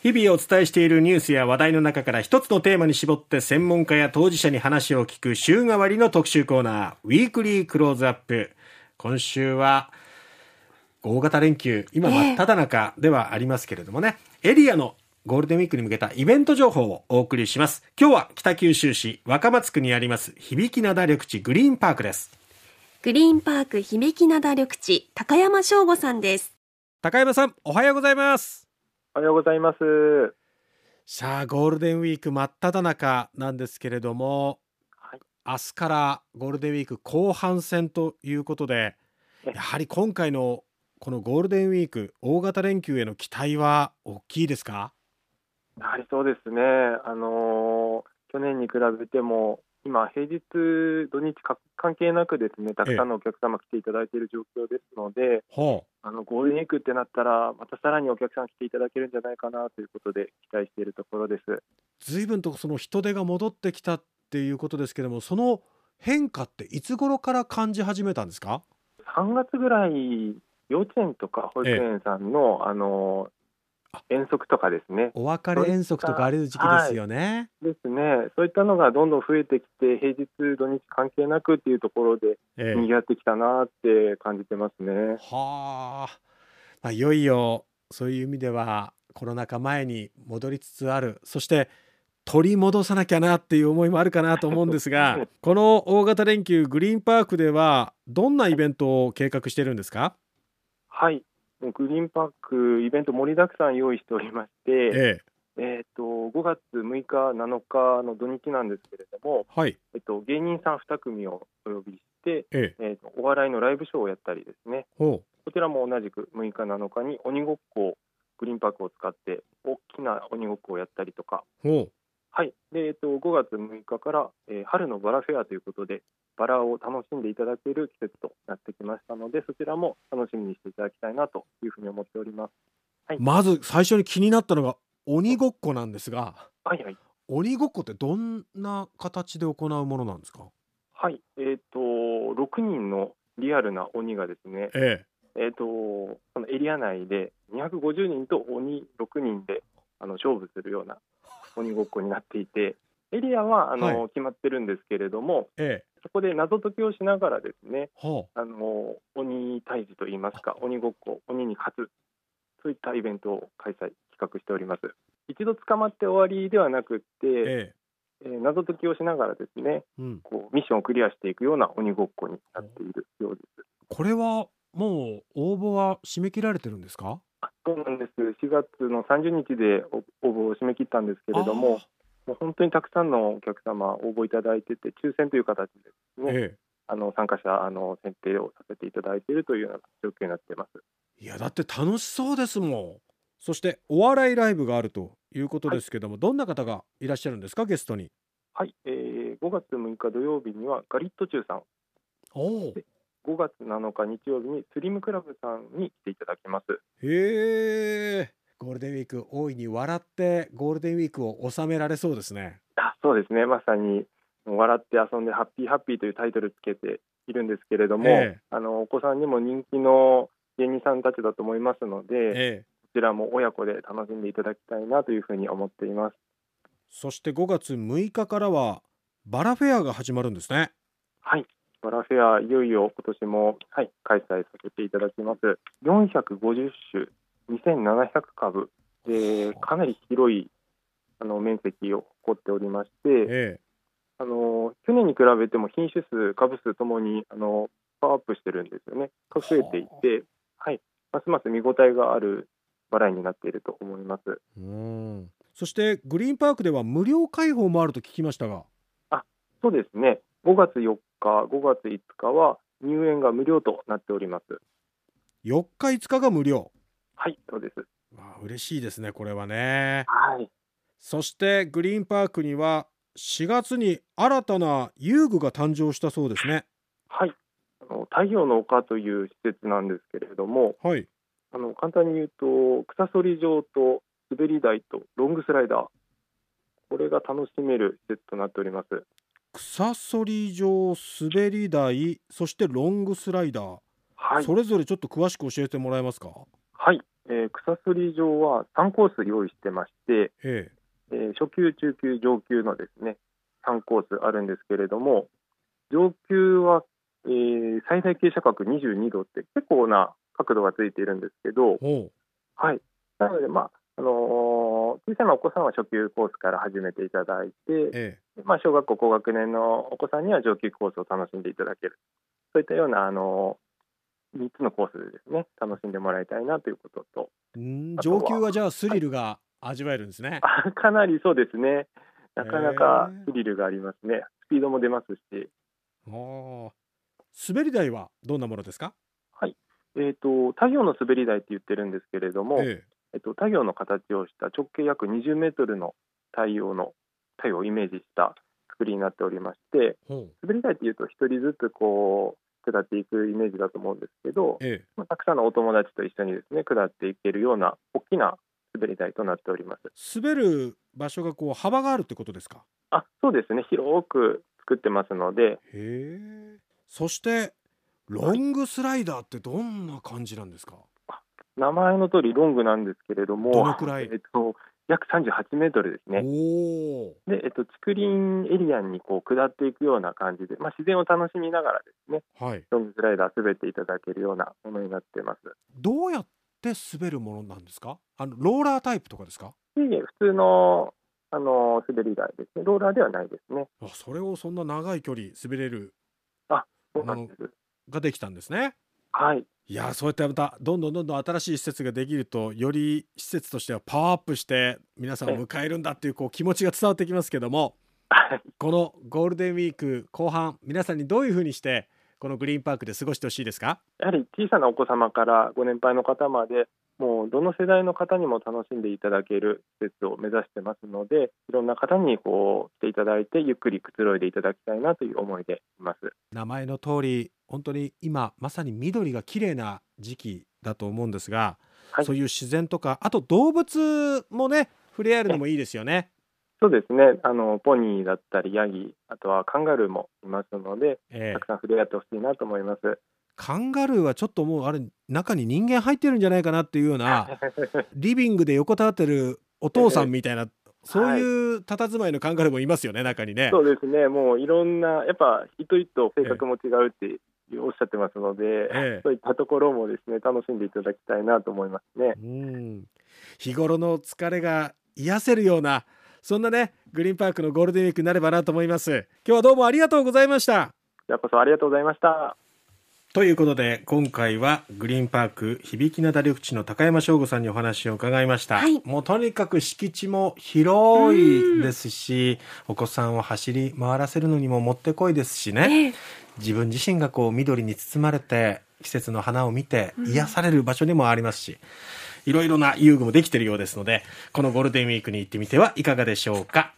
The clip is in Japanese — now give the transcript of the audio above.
日々お伝えしているニュースや話題の中から一つのテーマに絞って専門家や当事者に話を聞く週替わりの特集コーナー、ウィークリークローズアップ。今週は、大型連休、今真っ只中ではありますけれどもね、エリアのゴールデンウィークに向けたイベント情報をお送りします。今日は北九州市若松区にあります響き灘緑地グリーンパークです。グリーンパーク響き灘緑地高山翔吾さんです。高山さん、おはようございます。おはようございます。さあゴールデンウィーク真っ只中なんですけれども、はい、明日からゴールデンウィーク後半戦ということでやはり今回のこのゴールデンウィーク大型連休への期待は大きいですか？やはりそうですね、あのー、去年に比べても今、平日、土日関係なくですねたくさんのお客様来ていただいている状況ですので、あのゴールデンウィークってなったら、またさらにお客さん来ていただけるんじゃないかなということで期待しているところです。ずいぶんとその人手が戻ってきたっていうことですけれども、その変化っていつ頃から感じ始めたんですか？3月ぐらい、幼稚園とか保育園さんの,、あの遠足とかですね。お別れ遠足とかある時期ですよね、はい。ですね。そういったのがどんどん増えてきて、平日土日関係なくっていうところで賑わってきたなって感じてますね。ええ、はあ。まあ、いよいよそういう意味ではコロナ禍前に戻りつつある。そして取り戻さなきゃなっていう思いもあるかなと思うんですが この大型連休グリーンパークではどんなイベントを計画しているんですか？はいグリーンパークイベント盛りだくさん用意しておりまして、ええ。えーと、5月6日、7日の土日なんですけれども、はい。えっと、芸人さん2組をお呼びして、ええ。えー、お笑いのライブショーをやったりですね。こちらも同じく6日、7日に鬼ごっこグリーンパークを使って大きな鬼ごっこをやったりとかはい。でえっと、5月6日から、えー、春のバラフェアということでバラを楽しんでいただける季節となってきましたのでそちらも楽しみにしていただきたいなというふうに思っております、はい、まず最初に気になったのが鬼ごっこなんですが、はいはい、鬼ごっこってどんな形で行うものなんですか？はい。えっ、ー、と6人のリアルな鬼がですね、ええ。えーと、とそのエリア内で250人と鬼6人であの勝負するような鬼ごっこになっていてエリアはあの、はい、決まってるんですけれども、ええ、そこで謎解きをしながらですね、はあ、あの鬼退治といいますか鬼ごっこ鬼に勝つそういったイベントを開催企画しております。一度捕まって終わりではなくって、え。えー、謎解きをしながらですね、うん、こうミッションをクリアしていくような鬼ごっこになっているようです。これはもう応募は締め切られてるんですか？そうなんです。4月の30日で応募を締め切ったんですけれども、もう本当にたくさんのお客様応募いただいてて、抽選という形でね、ええ、あの参加者あの選定をさせていただいているというような状況になっています。いやだって楽しそうですもん。そしてお笑いライブがあるということですけども、はい、どんな方がいらっしゃるんですかゲストに？はい、えー、5月6日土曜日にはガリットチュウさん。おお。5月7日日曜日にスリムクラブさんに来ていただきます。へえ。ゴールデンウィーク大いに笑ってゴールデンウィークを収められそうですね。あ、そうですね。まさに笑って遊んでハッピーハッピーというタイトルつけているんですけれども、えあのお子さんにも人気の芸人さんたちだと思いますので、えこちらも親子で楽しんでいただきたいなというふうに思っています。そして5月6日からはバラフェアが始まるんですね。はい、バラフェア、いよいよ今年も、はい、開催させていただきます。450種、2700株で、かなり広いあの面積を誇っておりまして、ええ、あの去年に比べても品種数、株数ともにあのパワーアップしてるんですよね。増えていて、はい、ますます見応えがあるバラになっていると思います。うんそしてグリーンパークでは無料開放もあると聞きましたが。あそうですね。5月4日、5月5日は入園が無料となっております。4日、5日が無料はい、そうです。わあ、嬉しいですね、これはね。はい。そしてグリーンパークには4月に新たな遊具が誕生したそうですね。はい。あの太陽の丘という施設なんですけれども、はい。あの簡単に言うと草そり場と滑り台とロングスライダーこれが楽しめる施設となっております。草そり場滑り台そしてロングスライダー、はい、それぞれちょっと詳しく教えてもらえますか？はい、えー、草すり場は3コース用意してまして、ええ。ー、初級、中級、上級のですね3コースあるんですけれども上級は、えー、最大傾斜角22度って結構な角度がついているんですけど、はい、なので、まああのー、小さなお子さんは初級コースから始めていただいて、ええ、まあ、小学校高学年のお子さんには上級コースを楽しんでいただける。そういったような、あのー、3つのコースでですね楽しんでもらいたいなということと。上級はじゃあスリルが味わえるんですね、はい、かなりそうですね。なかなかスリルがありますね。スピードも出ますし。滑り台はどんなものですか？はい。えーと、太陽の滑り台って言ってるんですけれども、えええっと、太陽の形をした直径約20メートルの太陽の太陽をイメージした作りになっておりまして、う。ん、滑り台っていうと一人ずつこう下っていくイメージだと思うんですけど、ええ、まあ、たくさんのお友達と一緒にですね下っていけるような大きな滑り台となっております。滑る場所がこう幅があるってことですか？あそうですね。広く作ってますので。へえ。そしてロングスライダーってどんな感じなんですか、名前の通りロングなんですけれども、どのくらい、えっと、約38メートルですね。で、えっと、竹林エリアにこう下っていくような感じで、まあ、自然を楽しみながらですね、はい、ロングスライダー滑っていただけるようなものになってます。どうやって滑るものなんですか？あのローラータイプとかですか？いえ普通のあの滑り台ですね、ローラーではないですね。あそれをそんな長い距離滑れるあそうなんですができたんですね。はい。いやそうやってまたどんどんどんどん新しい施設ができるとより施設としてはパワーアップして皆さんを迎えるんだっていうこう気持ちが伝わってきますけども、このゴールデンウィーク後半皆さんにどういうふうにしてこのグリーンパークで過ごしてほしいですか？やはり小さなお子様からご年配の方までもうどの世代の方にも楽しんでいただける施設を目指してますのでいろんな方にこう来ていただいてゆっくりくつろいでいただきたいなという思いでいます。名前の通り本当に今まさに緑が綺麗な時期だと思うんですが、はい、そういう自然とかあと動物もね触れ合えるのもいいですよね。そうですねあのポニーだったりヤギあとはカンガルーもいますので、えー、たくさん触れ合ってほしいなと思います。カンガルーはちょっともうあれ中に人間入ってるんじゃないかなっていうような リビングで横たわってるお父さんみたいな、そういう佇まいのカンガルーもいますよね、中にね。そうですね、もういろんな、やっぱ一人一人性格も違うっておっしゃってますので、ええ、そういったところもですね楽しんでいただきたいなと思いますね。うん日頃の疲れが癒せるようなそんなねグリーンパークのゴールデンウィークになればなと思います。今日はどうもありがとうございました。じゃこそありがとうございました。ということで今回はグリーンパーク響き灘緑地の高山翔吾さんにお話を伺いました、はい、もうとにかく敷地も広いですしお子さんを走り回らせるのにももってこいですしね、えー、自分自身がこう緑に包まれて季節の花を見て癒される場所でもありますし、いろいろな遊具もできているようですのでこのゴールデンウィークに行ってみてはいかがでしょうか